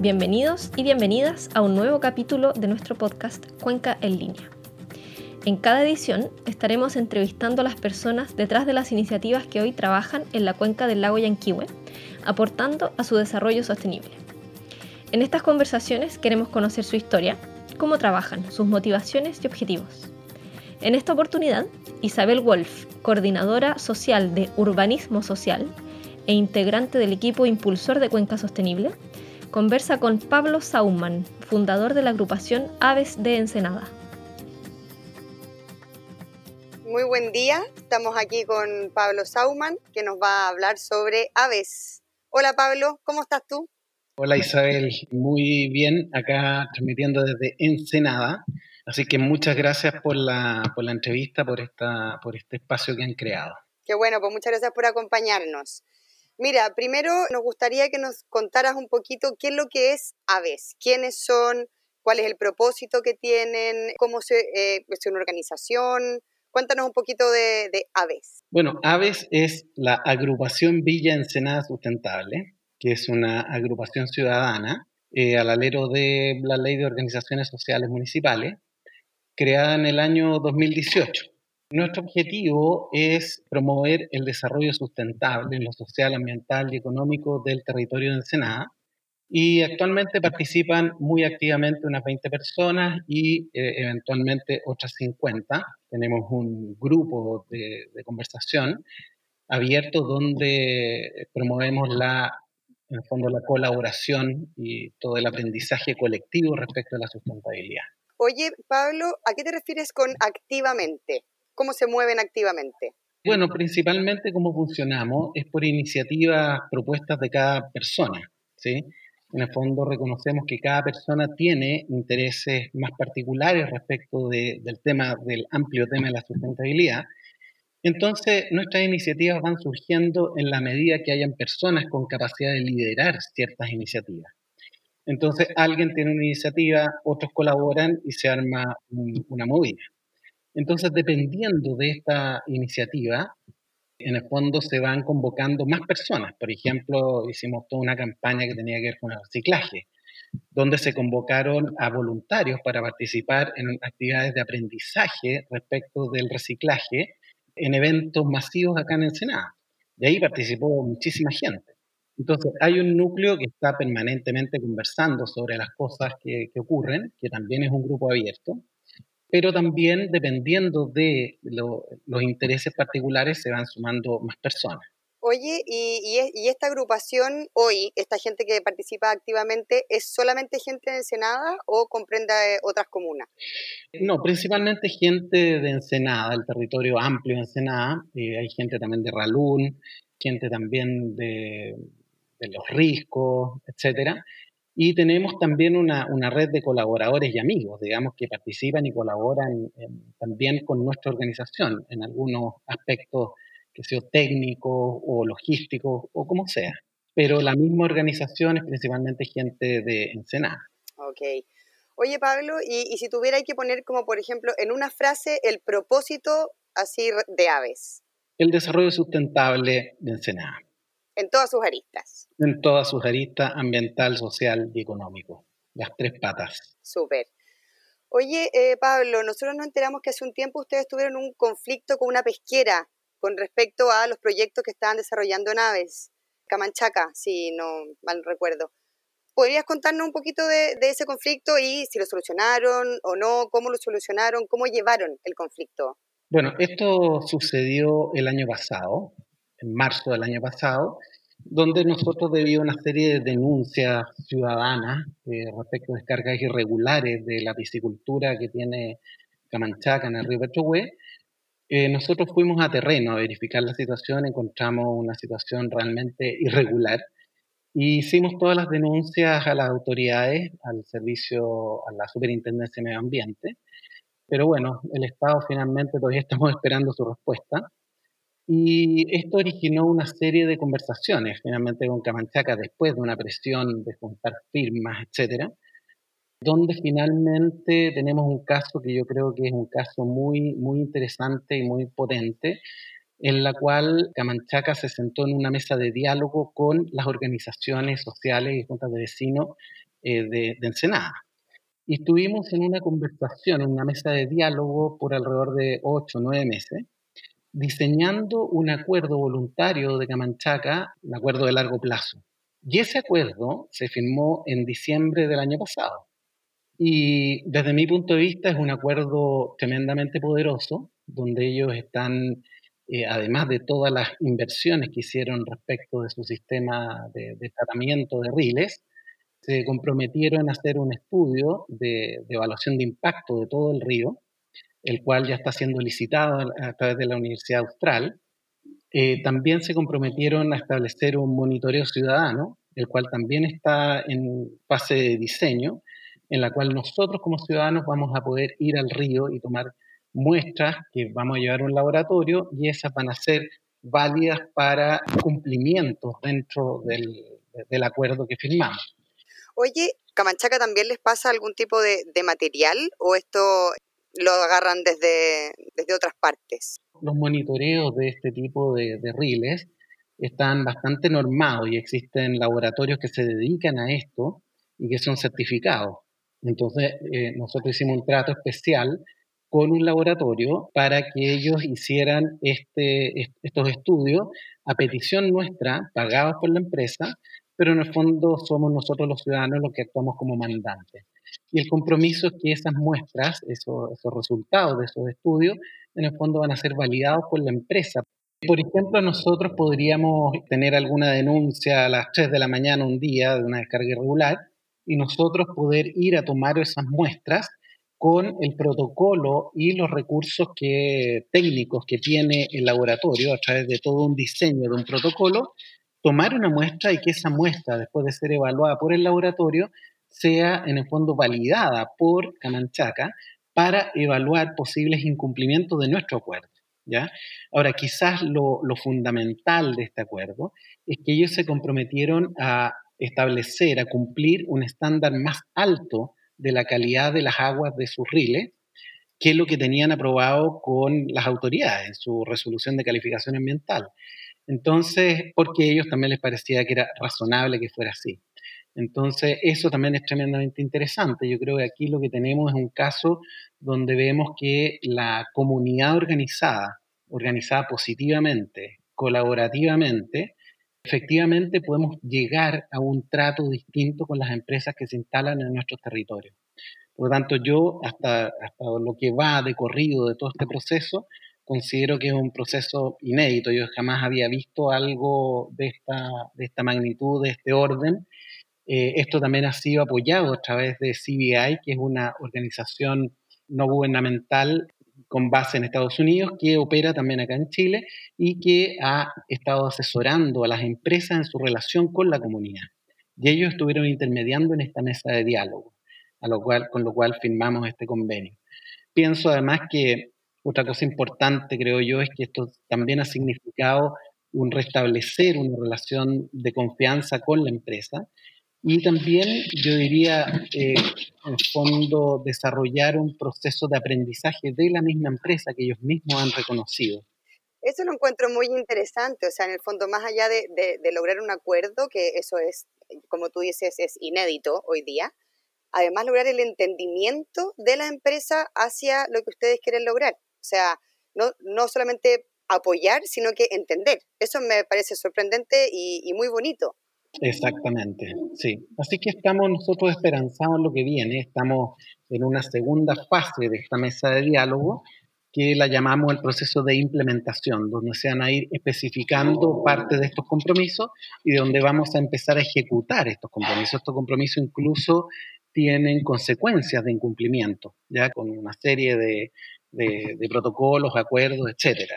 Bienvenidos y bienvenidas a un nuevo capítulo de nuestro podcast Cuenca en línea. En cada edición estaremos entrevistando a las personas detrás de las iniciativas que hoy trabajan en la cuenca del lago Yanquihue, aportando a su desarrollo sostenible. En estas conversaciones queremos conocer su historia, cómo trabajan, sus motivaciones y objetivos. En esta oportunidad, Isabel Wolf, coordinadora social de Urbanismo Social e integrante del equipo impulsor de Cuenca Sostenible, conversa con Pablo Sauman, fundador de la agrupación Aves de Ensenada. Muy buen día, estamos aquí con Pablo Sauman, que nos va a hablar sobre aves. Hola Pablo, ¿cómo estás tú? Hola Isabel, muy bien, acá transmitiendo desde Ensenada. Así que muchas gracias por la, por la entrevista, por, esta, por este espacio que han creado. Qué bueno, pues muchas gracias por acompañarnos. Mira, primero nos gustaría que nos contaras un poquito qué es lo que es Aves, quiénes son, cuál es el propósito que tienen, cómo se, eh, es una organización, Cuéntanos un poquito de, AVES. Bueno, AVES es la agrupación Villa Ensenada Sustentable, que es una agrupación ciudadana eh, al alero de la Ley de Organizaciones Sociales Municipales, creada en el año 2018. Nuestro objetivo es promover el desarrollo sustentable en lo social, ambiental y económico del territorio de Ensenada y actualmente participan muy activamente unas 20 personas y eh, eventualmente otras 50. Tenemos un grupo de, conversación abierto donde promovemos la, en el fondo, la colaboración y todo el aprendizaje colectivo respecto a la sustentabilidad. Oye, Pablo, ¿a qué te refieres con activamente? ¿Cómo se mueven activamente? Bueno, principalmente cómo funcionamos es por iniciativas propuestas de cada persona, ¿sí? En el fondo reconocemos que cada persona tiene intereses más particulares respecto del tema, del amplio tema de la sustentabilidad. Entonces, nuestras iniciativas van surgiendo en la medida que hayan personas con capacidad de liderar ciertas iniciativas. Entonces, alguien tiene una iniciativa, otros colaboran y se arma una movida. Entonces, dependiendo de esta iniciativa, en el fondo se van convocando más personas. Por ejemplo, hicimos toda una campaña que tenía que ver con el reciclaje, donde se convocaron a voluntarios para participar en actividades de aprendizaje respecto del reciclaje en eventos masivos acá en Ensenada. De ahí participó muchísima gente. Entonces, hay un núcleo que está permanentemente conversando sobre las cosas que, que ocurren, que también es un grupo abierto, pero también dependiendo de los intereses particulares se van sumando más personas. Oye, y, esta agrupación hoy, esta gente que participa activamente, ¿es solamente gente de Ensenada o comprende otras comunas? No, principalmente gente de Ensenada, el territorio amplio de Ensenada. Eh, hay gente también de Ralún, gente también de, de Los Riscos, etcétera. Y tenemos también una, una, red de colaboradores y amigos, digamos, que participan y colaboran también con nuestra organización en algunos aspectos, que sea técnicos o logísticos o como sea. Pero la misma organización es principalmente gente de Ensenada. Ok. Oye, Pablo, y, y si tuviera que poner como, por ejemplo, en una frase el propósito así de aves. El desarrollo sustentable de Ensenada. En todas sus aristas. En todas sus aristas, ambiental, social y económico. Las tres patas. Súper. Oye, eh, Pablo, nosotros nos enteramos que hace un tiempo ustedes tuvieron un conflicto con una pesquera con respecto a los proyectos que estaban desarrollando en aves. Camanchaca, si no mal recuerdo. ¿Podrías contarnos un poquito de, de, ese conflicto y si lo solucionaron o no? ¿Cómo lo solucionaron? ¿Cómo llevaron el conflicto? Bueno, esto sucedió el año pasado en marzo del año pasado, donde nosotros, debido a una serie de denuncias ciudadanas eh, respecto a descargas irregulares de la piscicultura que tiene Camanchaca en el río Petrohue, eh, nosotros fuimos a terreno a verificar la situación, encontramos una situación realmente irregular y hicimos todas las denuncias a las autoridades, al servicio, a la Superintendencia de Medio Ambiente, pero bueno, el Estado finalmente todavía estamos esperando su respuesta. Y esto originó una serie de conversaciones, finalmente con Camanchaca, después de una presión de juntar firmas, etcétera, donde finalmente tenemos un caso que yo creo que es un caso muy, muy interesante y muy potente, en la cual Camanchaca se sentó en una mesa de diálogo con las organizaciones sociales y juntas de vecinos de, de Ensenada. Y estuvimos en una conversación, en una mesa de diálogo por alrededor de ocho o nueve meses, diseñando un acuerdo voluntario de Camanchaca, un acuerdo de largo plazo. Y ese acuerdo se firmó en diciembre del año pasado. Y desde mi punto de vista es un acuerdo tremendamente poderoso, donde ellos están, eh, además de todas las inversiones que hicieron respecto de su sistema de, de tratamiento de riles, se comprometieron a hacer un estudio de, evaluación de impacto de todo el río, el cual ya está siendo licitado a, través de la Universidad Austral. Eh, también se comprometieron a establecer un monitoreo ciudadano, el cual también está en fase de diseño, en la cual nosotros como ciudadanos vamos a poder ir al río y tomar muestras que vamos a llevar a un laboratorio y esas van a ser válidas para cumplimientos dentro del acuerdo que firmamos. Oye, ¿Camanchaca también les pasa algún tipo de, material o esto lo agarran desde, desde otras partes? Los monitoreos de este tipo de, de riles están bastante normados y existen laboratorios que se dedican a esto y que son certificados. Entonces, eh, nosotros hicimos un trato especial con un laboratorio para que ellos hicieran este, estos estudios a petición nuestra, pagados por la empresa, pero en el fondo somos nosotros los ciudadanos los que actuamos como mandantes. Y el compromiso es que esas muestras, esos, resultados de esos estudios, en el fondo van a ser validados por la empresa. Por ejemplo, nosotros podríamos tener alguna denuncia a las 3 de la mañana un día de una descarga irregular y nosotros poder ir a tomar esas muestras con el protocolo y los recursos que, técnicos que tiene el laboratorio a través de todo un diseño de un protocolo tomar una muestra y que esa muestra, después de ser evaluada por el laboratorio, sea en el fondo validada por Camanchaca para evaluar posibles incumplimientos de nuestro acuerdo. ¿ya? Ahora, quizás lo, fundamental de este acuerdo es que ellos se comprometieron a establecer, a cumplir un estándar más alto de la calidad de las aguas de sus riles, que es lo que tenían aprobado con las autoridades en su resolución de calificación ambiental. Entonces, porque a ellos también les parecía que era razonable que fuera así. Entonces, eso también es tremendamente interesante. Yo creo que aquí lo que tenemos es un caso donde vemos que la comunidad organizada, organizada positivamente, colaborativamente, efectivamente podemos llegar a un trato distinto con las empresas que se instalan en nuestros territorios. Por lo tanto, yo, hasta, hasta lo que va de corrido de todo este proceso, considero que es un proceso inédito. Yo jamás había visto algo de esta, de esta magnitud, de este orden. Eh, esto también ha sido apoyado a través de CBI, que es una organización no gubernamental con base en Estados Unidos, que opera también acá en Chile y que ha estado asesorando a las empresas en su relación con la comunidad. Y ellos estuvieron intermediando en esta mesa de diálogo, a cual, con lo cual firmamos este convenio. Pienso además que otra cosa importante, creo yo, es que esto también ha significado un restablecer una relación de confianza con la empresa y también, yo diría, eh, en fondo, desarrollar un proceso de aprendizaje de la misma empresa que ellos mismos han reconocido. Eso lo encuentro muy interesante, o sea, en el fondo, más allá de, de lograr un acuerdo, que eso es, como tú dices, es inédito hoy día, además lograr el entendimiento de la empresa hacia lo que ustedes quieren lograr. O sea, no, no solamente apoyar, sino que entender. Eso me parece sorprendente y, muy bonito. Exactamente, sí. Así que estamos nosotros esperanzados en lo que viene. Estamos en una segunda fase de esta mesa de diálogo que la llamamos el proceso de implementación, donde se van a ir especificando parte de estos compromisos y donde vamos a empezar a ejecutar estos compromisos. Estos compromisos incluso tienen consecuencias de incumplimiento, ya con una serie de, de, protocolos, acuerdos, etcétera.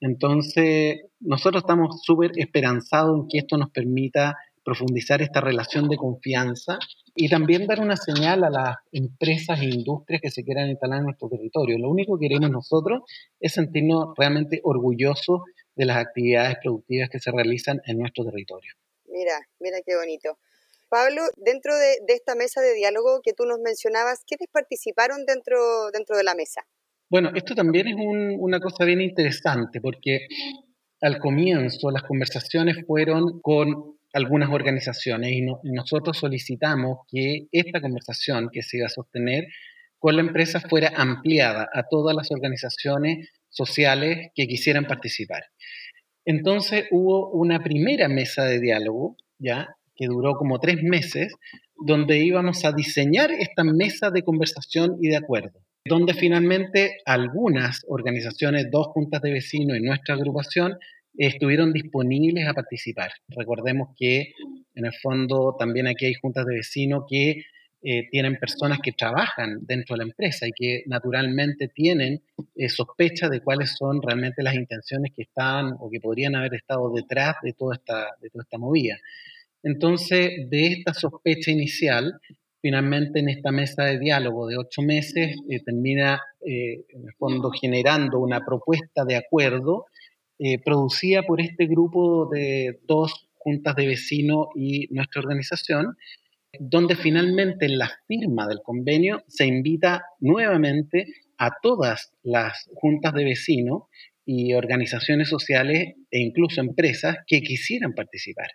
Entonces, nosotros estamos súper esperanzados en que esto nos permita profundizar esta relación de confianza y también dar una señal a las empresas e industrias que se quieran instalar en nuestro territorio. Lo único que queremos nosotros es sentirnos realmente orgullosos de las actividades productivas que se realizan en nuestro territorio. Mira, mira qué bonito. Pablo, dentro de, esta mesa de diálogo que tú nos mencionabas, ¿quiénes participaron dentro, dentro de la mesa? Bueno, esto también es una cosa bien interesante porque al comienzo las conversaciones fueron con algunas organizaciones y, nosotros solicitamos que esta conversación que se iba a sostener con la empresa fuera ampliada a todas las organizaciones sociales que quisieran participar. Entonces hubo una primera mesa de diálogo, ya, que duró como tres meses, donde íbamos a diseñar esta mesa de conversación y de acuerdo, donde finalmente algunas organizaciones, dos juntas de vecinos y nuestra agrupación, estuvieron disponibles a participar. Recordemos que en el fondo también aquí hay juntas de vecinos que eh, tienen personas que trabajan dentro de la empresa y que naturalmente tienen eh, sospecha de cuáles son realmente las intenciones que están o que podrían haber estado detrás de toda esta, de toda esta movida. Entonces, de esta sospecha inicial, finalmente en esta mesa de diálogo de ocho meses eh, termina en el fondo generando una propuesta de acuerdo producida por este grupo de dos juntas de vecinos y nuestra organización, donde finalmente en la firma del convenio se invita nuevamente a todas las juntas de vecinos y organizaciones sociales e incluso empresas que quisieran participar.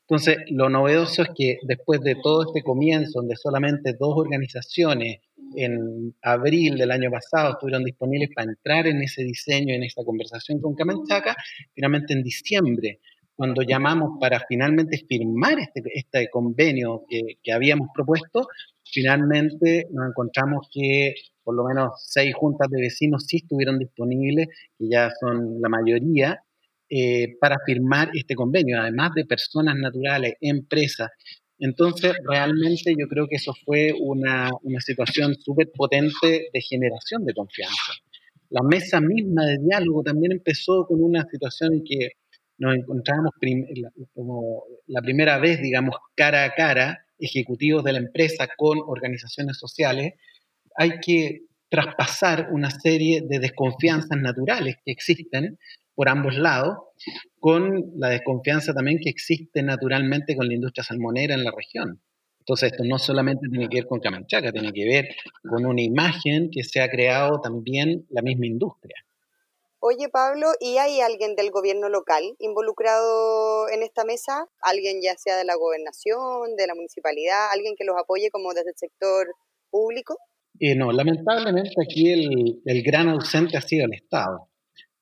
Entonces, lo novedoso es que después de todo este comienzo, donde solamente dos organizaciones en abril del año pasado estuvieron disponibles para entrar en ese diseño, en esta conversación con Camanchaca, finalmente en diciembre cuando llamamos para finalmente firmar este, este convenio que, que, habíamos propuesto, finalmente nos encontramos que por lo menos seis juntas de vecinos sí estuvieron disponibles, que ya son la mayoría, eh, para firmar este convenio, además de personas naturales, empresas. Entonces, realmente yo creo que eso fue una, una situación súper potente de generación de confianza. La mesa misma de diálogo también empezó con una situación en que nos encontramos como la primera vez, digamos, cara a cara, ejecutivos de la empresa con organizaciones sociales, hay que traspasar una serie de desconfianzas naturales que existen por ambos lados, con la desconfianza también que existe naturalmente con la industria salmonera en la región. Entonces, esto no solamente tiene que ver con Camanchaca, tiene que ver con una imagen que se ha creado también la misma industria. Oye, Pablo, ¿y hay alguien del gobierno local involucrado en esta mesa? ¿Alguien ya sea de la gobernación, de la municipalidad, alguien que los apoye como desde el sector público? Eh, no, lamentablemente aquí el, el, gran ausente ha sido el Estado.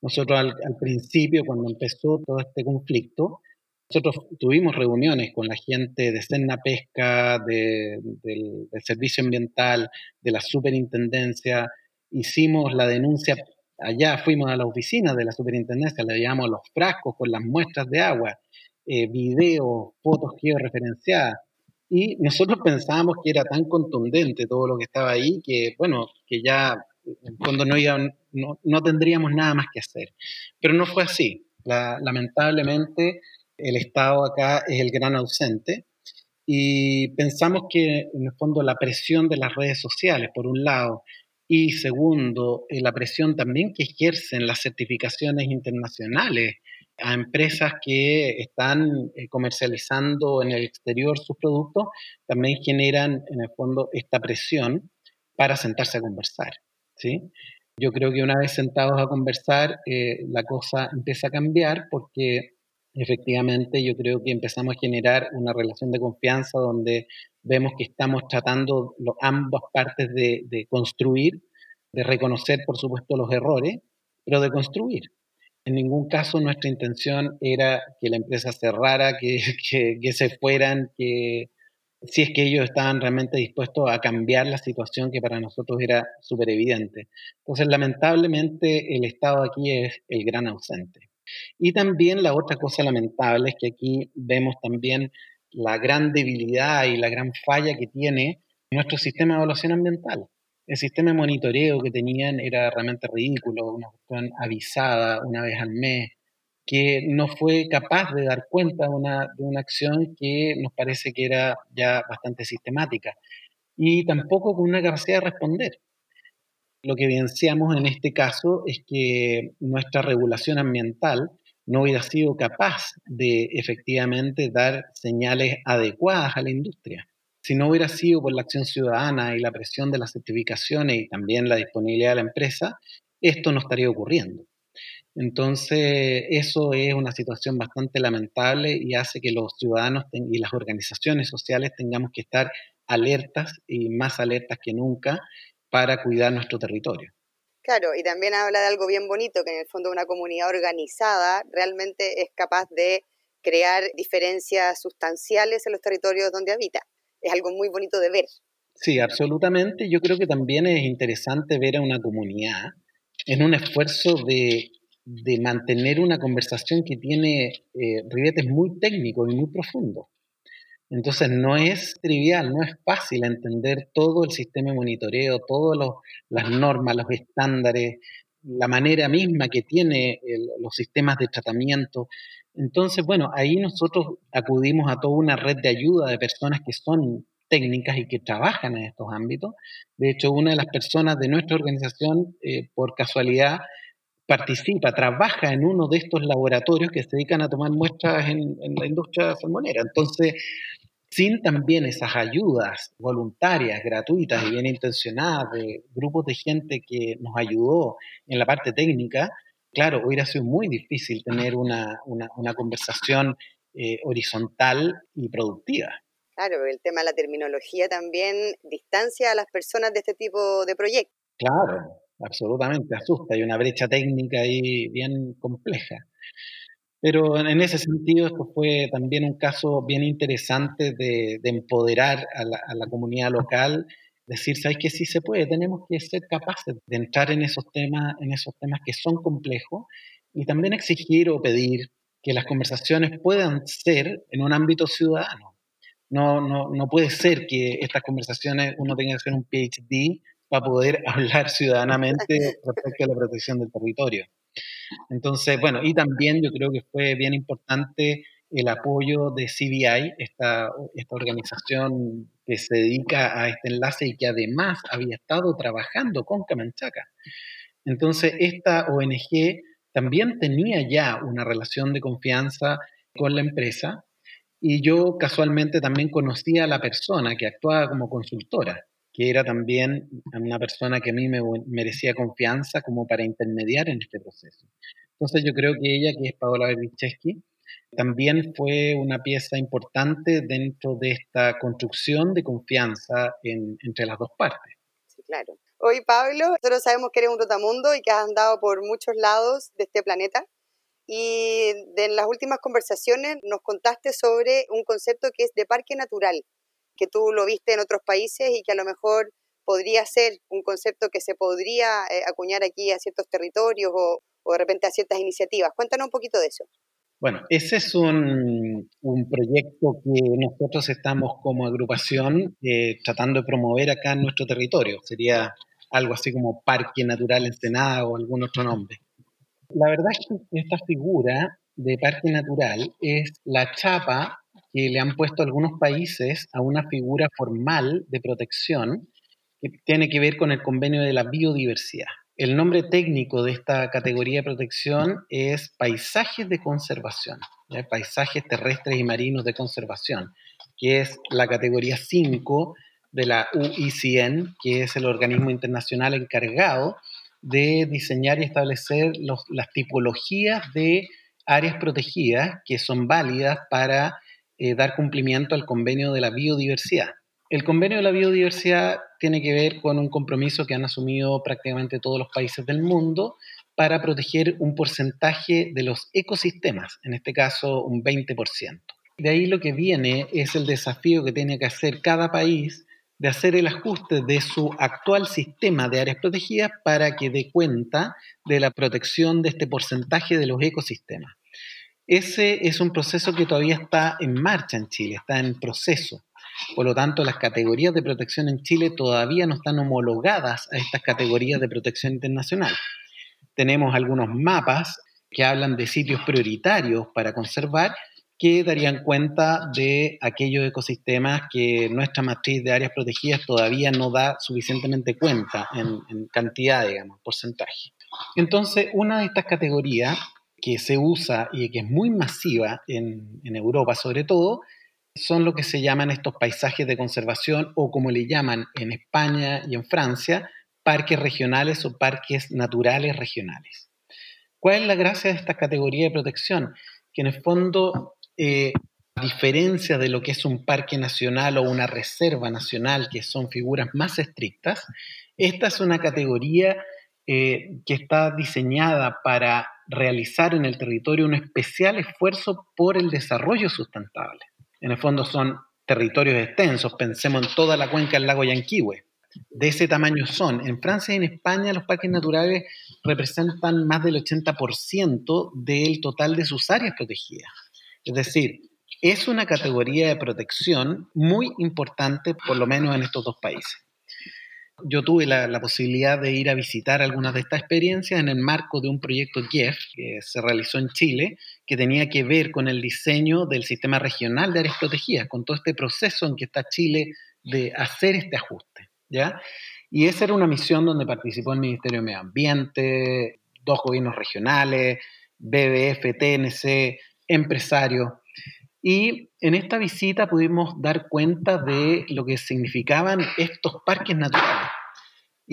Nosotros al, al, principio, cuando empezó todo este conflicto, nosotros tuvimos reuniones con la gente de Senna Pesca, de, del, Servicio Ambiental, de la Superintendencia, hicimos la denuncia Allá fuimos a la oficina de la superintendencia, le llevamos los frascos con las muestras de agua, eh, videos, fotos georreferenciadas. Y nosotros pensábamos que era tan contundente todo lo que estaba ahí que, bueno, que ya cuando no, no, no, tendríamos nada más que hacer. Pero no fue así. lamentablemente, el Estado acá es el gran ausente y pensamos que, en el fondo, la presión de las redes sociales, por un lado, y segundo, eh, la presión también que ejercen las certificaciones internacionales a empresas que están eh, comercializando en el exterior sus productos, también generan en el fondo esta presión para sentarse a conversar. ¿sí? Yo creo que una vez sentados a conversar, eh, la cosa empieza a cambiar porque efectivamente yo creo que empezamos a generar una relación de confianza donde vemos que estamos tratando ambas partes de, construir, de reconocer por supuesto los errores, pero de construir. En ningún caso nuestra intención era que la empresa cerrara, que, que, se fueran, que si es que ellos estaban realmente dispuestos a cambiar la situación que para nosotros era súper evidente. Entonces, lamentablemente, el Estado aquí es el gran ausente. Y también la otra cosa lamentable es que aquí vemos también la gran debilidad y la gran falla que tiene nuestro sistema de evaluación ambiental. El sistema de monitoreo que tenían era realmente ridículo, una cuestión avisada una vez al mes, que no fue capaz de dar cuenta de una, de una acción que nos parece que era ya bastante sistemática y tampoco con una capacidad de responder. Lo que evidenciamos en este caso es que nuestra regulación ambiental no hubiera sido capaz de efectivamente dar señales adecuadas a la industria. Si no hubiera sido por la acción ciudadana y la presión de las certificaciones y también la disponibilidad de la empresa, esto no estaría ocurriendo. Entonces, eso es una situación bastante lamentable y hace que los ciudadanos y las organizaciones sociales tengamos que estar alertas y más alertas que nunca para cuidar nuestro territorio. Claro, y también habla de algo bien bonito, que en el fondo una comunidad organizada realmente es capaz de crear diferencias sustanciales en los territorios donde habita. Es algo muy bonito de ver. Sí, absolutamente. Yo creo que también es interesante ver a una comunidad en un esfuerzo de, mantener una conversación que tiene eh, ribetes muy técnicos y muy profundos. Entonces no es trivial, no es fácil entender todo el sistema de monitoreo, todas las normas, los estándares, la manera misma que tiene los sistemas de tratamiento. Entonces, bueno, ahí nosotros acudimos a toda una red de ayuda de personas que son técnicas y que trabajan en estos ámbitos. De hecho, una de las personas de nuestra organización, eh, por casualidad, participa, trabaja en uno de estos laboratorios que se dedican a tomar muestras en, en la industria salmonera. Entonces, sin también esas ayudas voluntarias, gratuitas y bien intencionadas de grupos de gente que nos ayudó en la parte técnica, claro, hubiera sido muy difícil tener una, conversación eh, horizontal y productiva. Claro, el tema de la terminología también distancia a las personas de este tipo de proyectos. Claro, absolutamente, asusta. Hay una brecha técnica ahí bien compleja. Pero en ese sentido, esto fue también un caso bien interesante de, empoderar a la, comunidad local, decir, ¿sabes que sí se puede? Tenemos que ser capaces de entrar en esos temas, en esos temas que son complejos y también exigir o pedir que las conversaciones puedan ser en un ámbito ciudadano. No, no, no puede ser que estas conversaciones uno tenga que hacer un PhD para poder hablar ciudadanamente respecto a la protección del territorio. Entonces, bueno, y también yo creo que fue bien importante el apoyo de CBI, esta, esta organización que se dedica a este enlace y que además había estado trabajando con Camanchaca. Entonces, esta ONG también tenía ya una relación de confianza con la empresa y yo casualmente también conocía a la persona que actuaba como consultora que era también una persona que a mí me merecía confianza como para intermediar en este proceso. Entonces yo creo que ella, que es Paola Berbicheski, también fue una pieza importante dentro de esta construcción de confianza entre las dos partes. Sí, claro. Hoy, Pablo, nosotros sabemos que eres un rotamundo y que has andado por muchos lados de este planeta. Y en las últimas conversaciones nos contaste sobre un concepto que es de parque natural que tú lo viste en otros países y que a lo mejor podría ser un concepto que se podría eh, acuñar aquí a ciertos territorios o, de repente a ciertas iniciativas. Cuéntanos un poquito de eso. Bueno, ese es un, proyecto que nosotros estamos como agrupación eh, tratando de promover acá en nuestro territorio. Sería algo así como Parque Natural Ensenada o algún otro nombre. La verdad es que esta figura de Parque Natural es la chapa que le han puesto algunos países a una figura formal de protección que tiene que ver con el convenio de la biodiversidad. El nombre técnico de esta categoría de protección es paisajes de conservación, paisajes terrestres y marinos de conservación, que es la categoría 5 de la UICN, que es el organismo internacional encargado de diseñar y establecer las tipologías de áreas protegidas que son válidas para eh, dar cumplimiento al convenio de la biodiversidad. El convenio de la biodiversidad tiene que ver con un compromiso que han asumido prácticamente todos los países del mundo para proteger un porcentaje de los ecosistemas, en este caso un 20%. De ahí lo que viene es el desafío que tiene que hacer cada país de hacer el ajuste de su actual sistema de áreas protegidas para que dé cuenta de la protección de este porcentaje de los ecosistemas. Ese es un proceso que todavía está en marcha en Chile, está en proceso. Por lo tanto, las categorías de protección en Chile todavía no están homologadas a estas categorías de protección internacional. Tenemos algunos mapas que hablan de sitios prioritarios para conservar que darían cuenta de aquellos ecosistemas que nuestra matriz de áreas protegidas todavía no da suficientemente cuenta en, cantidad, digamos, porcentaje. Entonces, una de estas categorías que se usa y que es muy masiva en, Europa sobre todo, son lo que se llaman estos paisajes de conservación o como le llaman en España y en Francia, parques regionales o parques naturales regionales. ¿Cuál es la gracia de esta categoría de protección? Que en el fondo, eh, a diferencia de lo que es un parque nacional o una reserva nacional, que son figuras más estrictas, esta es una categoría eh, que está diseñada para realizar en el territorio un especial esfuerzo por el desarrollo sustentable. En el fondo son territorios extensos, pensemos en toda la cuenca del lago Yanquihue. De ese tamaño son. En Francia y en España los parques naturales representan más del 80% del total de sus áreas protegidas. Es decir, es una categoría de protección muy importante, por lo menos en estos dos países yo tuve la, posibilidad de ir a visitar algunas de estas experiencias en el marco de un proyecto GIEF que se realizó en Chile, que tenía que ver con el diseño del sistema regional de áreas protegidas, con todo este proceso en que está Chile de hacer este ajuste. ¿ya? Y esa era una misión donde participó el Ministerio de Medio Ambiente, dos gobiernos regionales, BBF, TNC, empresarios. Y en esta visita pudimos dar cuenta de lo que significaban estos parques naturales.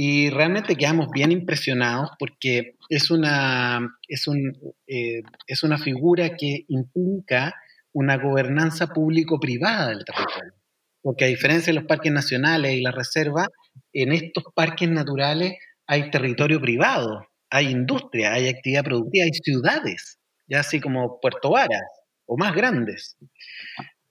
Y realmente quedamos bien impresionados porque es una, es, un, eh, es una figura que implica una gobernanza público-privada del territorio. Porque a diferencia de los parques nacionales y la reserva, en estos parques naturales hay territorio privado, hay industria, hay actividad productiva, hay ciudades, ya así como Puerto Varas o más grandes.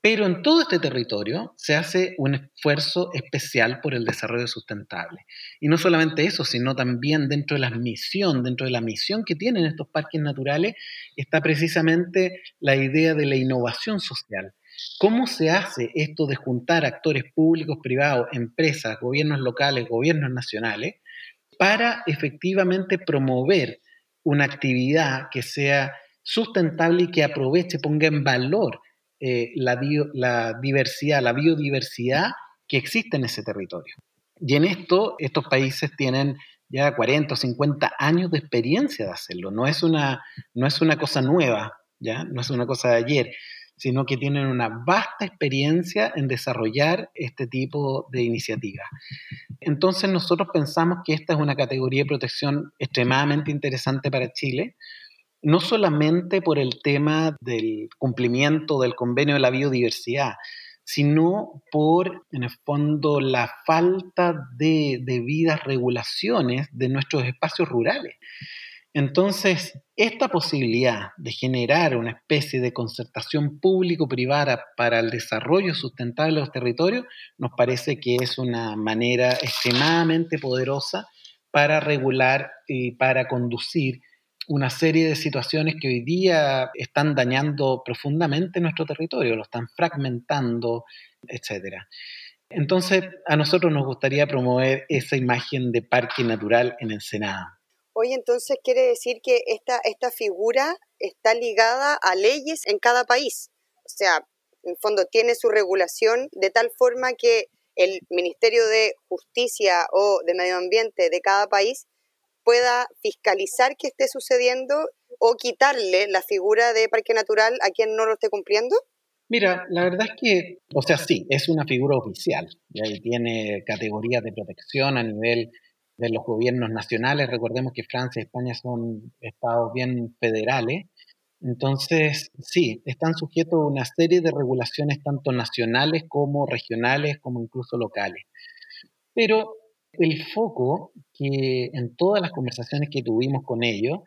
Pero en todo este territorio se hace un esfuerzo especial por el desarrollo sustentable. Y no solamente eso, sino también dentro de la misión, dentro de la misión que tienen estos parques naturales, está precisamente la idea de la innovación social. ¿Cómo se hace esto de juntar actores públicos, privados, empresas, gobiernos locales, gobiernos nacionales, para efectivamente promover una actividad que sea sustentable y que aproveche, ponga en valor eh, la, la diversidad, la biodiversidad que existe en ese territorio. Y en esto, estos países tienen ya 40 o 50 años de experiencia de hacerlo. No es una, no es una cosa nueva, ¿ya? no es una cosa de ayer, sino que tienen una vasta experiencia en desarrollar este tipo de iniciativas. Entonces nosotros pensamos que esta es una categoría de protección extremadamente interesante para Chile, no solamente por el tema del cumplimiento del convenio de la biodiversidad, sino por, en el fondo, la falta de debidas regulaciones de nuestros espacios rurales. Entonces, esta posibilidad de generar una especie de concertación público-privada para el desarrollo sustentable de los territorios nos parece que es una manera extremadamente poderosa para regular y para conducir una serie de situaciones que hoy día están dañando profundamente nuestro territorio, lo están fragmentando, etc. Entonces, a nosotros nos gustaría promover esa imagen de parque natural en Ensenada. Oye, entonces quiere decir que esta, esta figura está ligada a leyes en cada país. O sea, en fondo tiene su regulación de tal forma que el Ministerio de Justicia o de Medio Ambiente de cada país pueda fiscalizar que esté sucediendo o quitarle la figura de parque natural a quien no lo esté cumpliendo? Mira, la verdad es que, o sea, sí, es una figura oficial y tiene categorías de protección a nivel de los gobiernos nacionales. Recordemos que Francia y España son estados bien federales. Entonces, sí, están sujetos a una serie de regulaciones tanto nacionales como regionales, como incluso locales. Pero el foco que en todas las conversaciones que tuvimos con ellos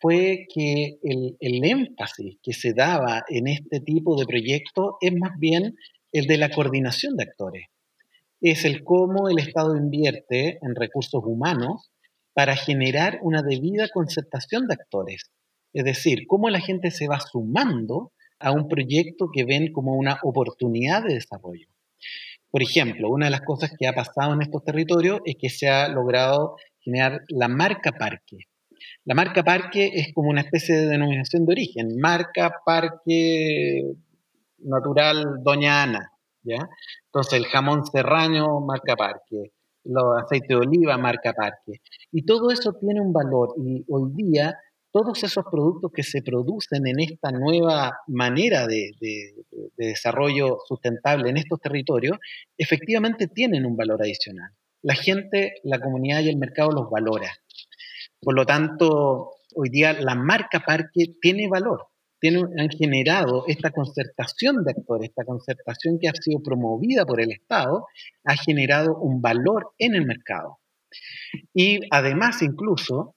fue que el, el, énfasis que se daba en este tipo de proyectos es más bien el de la coordinación de actores. Es el cómo el Estado invierte en recursos humanos para generar una debida concertación de actores. Es decir, cómo la gente se va sumando a un proyecto que ven como una oportunidad de desarrollo. Por ejemplo, una de las cosas que ha pasado en estos territorios es que se ha logrado generar la marca parque. La marca parque es como una especie de denominación de origen, marca parque natural Doña Ana, ¿ya? Entonces el jamón serrano, marca parque, los aceites de oliva, marca parque. Y todo eso tiene un valor y hoy día todos esos productos que se producen en esta nueva manera de, desarrollo sustentable en estos territorios, efectivamente tienen un valor adicional. La gente, la comunidad y el mercado los valora. Por lo tanto, hoy día la marca parque tiene valor. Han generado esta concertación de actores, esta concertación que ha sido promovida por el Estado, ha generado un valor en el mercado. Y además, incluso,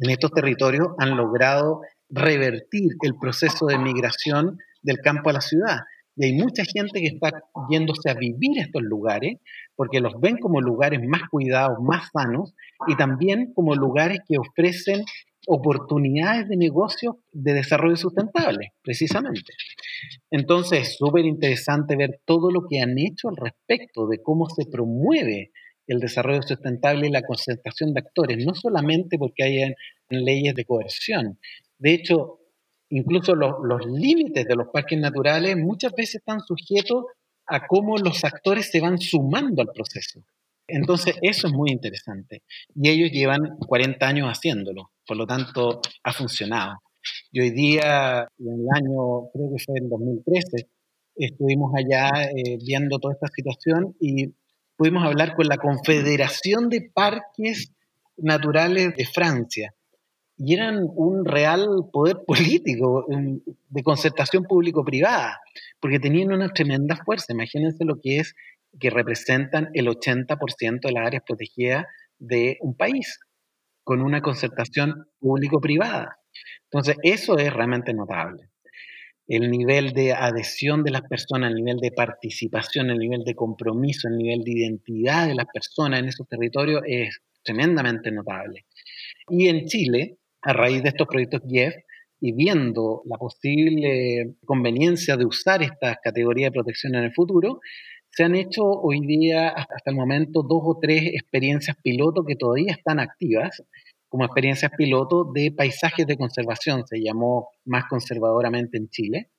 en estos territorios han logrado revertir el proceso de migración del campo a la ciudad. Y hay mucha gente que está yéndose a vivir estos lugares porque los ven como lugares más cuidados, más sanos y también como lugares que ofrecen oportunidades de negocio de desarrollo sustentable, precisamente. Entonces, es súper interesante ver todo lo que han hecho al respecto de cómo se promueve el desarrollo sustentable y la concentración de actores, no solamente porque hay leyes de coerción. De hecho, incluso los, los límites de los parques naturales muchas veces están sujetos a cómo los actores se van sumando al proceso. Entonces, eso es muy interesante. Y ellos llevan 40 años haciéndolo, por lo tanto, ha funcionado. Y hoy día, en el año, creo que fue en 2013, estuvimos allá eh, viendo toda esta situación y pudimos hablar con la Confederación de Parques Naturales de Francia y eran un real poder político de concertación público-privada, porque tenían una tremenda fuerza. Imagínense lo que es que representan el 80% de las áreas protegidas de un país, con una concertación público-privada. Entonces, eso es realmente notable. El nivel de adhesión de las personas, el nivel de participación, el nivel de compromiso, el nivel de identidad de las personas en esos territorios es tremendamente notable. Y en Chile, a raíz de estos proyectos GIEF y viendo la posible conveniencia de usar estas categorías de protección en el futuro, se han hecho hoy día, hasta el momento, dos o tres experiencias piloto que todavía están activas, como experiencias piloto de paisajes de conservación, se llamó más conservadoramente en Chile.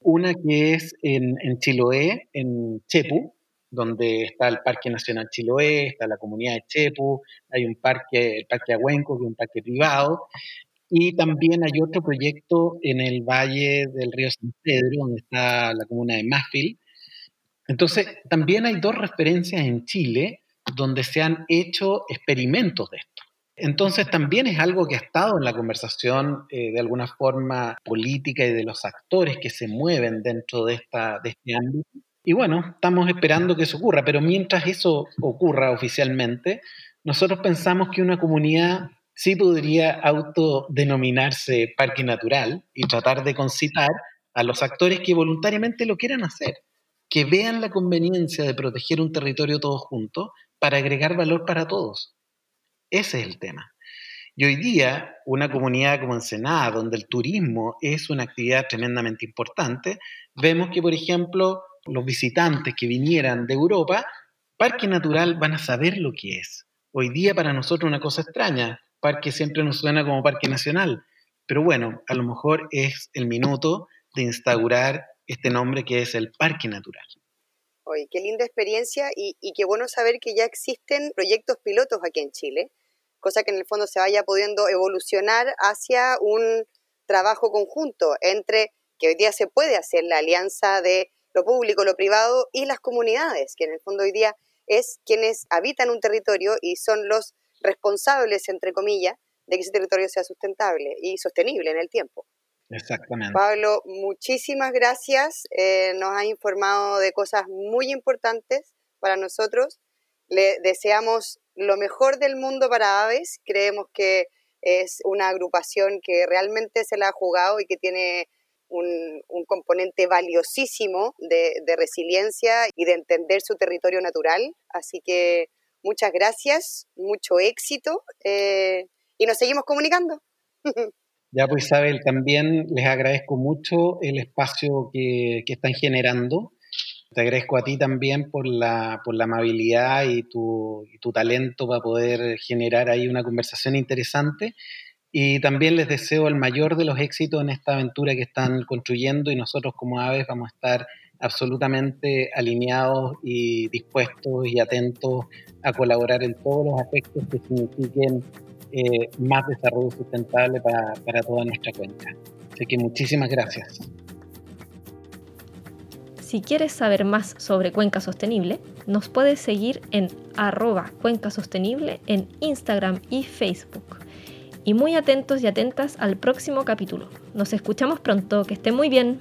Una que es en, en Chiloé, en Chepu, donde está el Parque Nacional Chiloé, está la comunidad de Chepu, hay un parque, el Parque Agüenco, que es un parque privado, y también hay otro proyecto en el valle del río San Pedro, donde está la comuna de Mafil. Entonces, también hay dos referencias en Chile donde se han hecho experimentos de esto. Entonces, también es algo que ha estado en la conversación eh, de alguna forma política y de los actores que se mueven dentro de, esta, de este ámbito. Y bueno, estamos esperando que eso ocurra, pero mientras eso ocurra oficialmente, nosotros pensamos que una comunidad sí podría autodenominarse parque natural y tratar de concitar a los actores que voluntariamente lo quieran hacer, que vean la conveniencia de proteger un territorio todos juntos para agregar valor para todos. Ese es el tema. Y hoy día, una comunidad como Ensenada, donde el turismo es una actividad tremendamente importante, vemos que, por ejemplo, los visitantes que vinieran de Europa, parque natural van a saber lo que es. Hoy día para nosotros una cosa extraña, parque siempre nos suena como parque nacional, pero bueno, a lo mejor es el minuto de instaurar este nombre que es el parque natural. Oye, qué linda experiencia y, y qué bueno saber que ya existen proyectos pilotos aquí en Chile, cosa que en el fondo se vaya pudiendo evolucionar hacia un trabajo conjunto entre que hoy día se puede hacer la alianza de lo público, lo privado y las comunidades, que en el fondo hoy día es quienes habitan un territorio y son los responsables, entre comillas, de que ese territorio sea sustentable y sostenible en el tiempo. Exactamente. Pablo, muchísimas gracias. Eh, nos ha informado de cosas muy importantes para nosotros. Le deseamos lo mejor del mundo para Aves. Creemos que es una agrupación que realmente se la ha jugado y que tiene un, componente valiosísimo de, resiliencia y de entender su territorio natural. Así que muchas gracias, mucho éxito eh, y nos seguimos comunicando. Ya pues Isabel, también les agradezco mucho el espacio que, están generando. Te agradezco a ti también por la, por la amabilidad y tu, y tu talento para poder generar ahí una conversación interesante. Y también les deseo el mayor de los éxitos en esta aventura que están construyendo y nosotros como aves vamos a estar absolutamente alineados y dispuestos y atentos a colaborar en todos los aspectos que signifiquen eh, más desarrollo sustentable para, para toda nuestra cuenca. Así que muchísimas gracias. Si quieres saber más sobre Cuenca Sostenible, nos puedes seguir en arroba Cuenca Sostenible en Instagram y Facebook y muy atentos y atentas al próximo capítulo. Nos escuchamos pronto, que esté muy bien.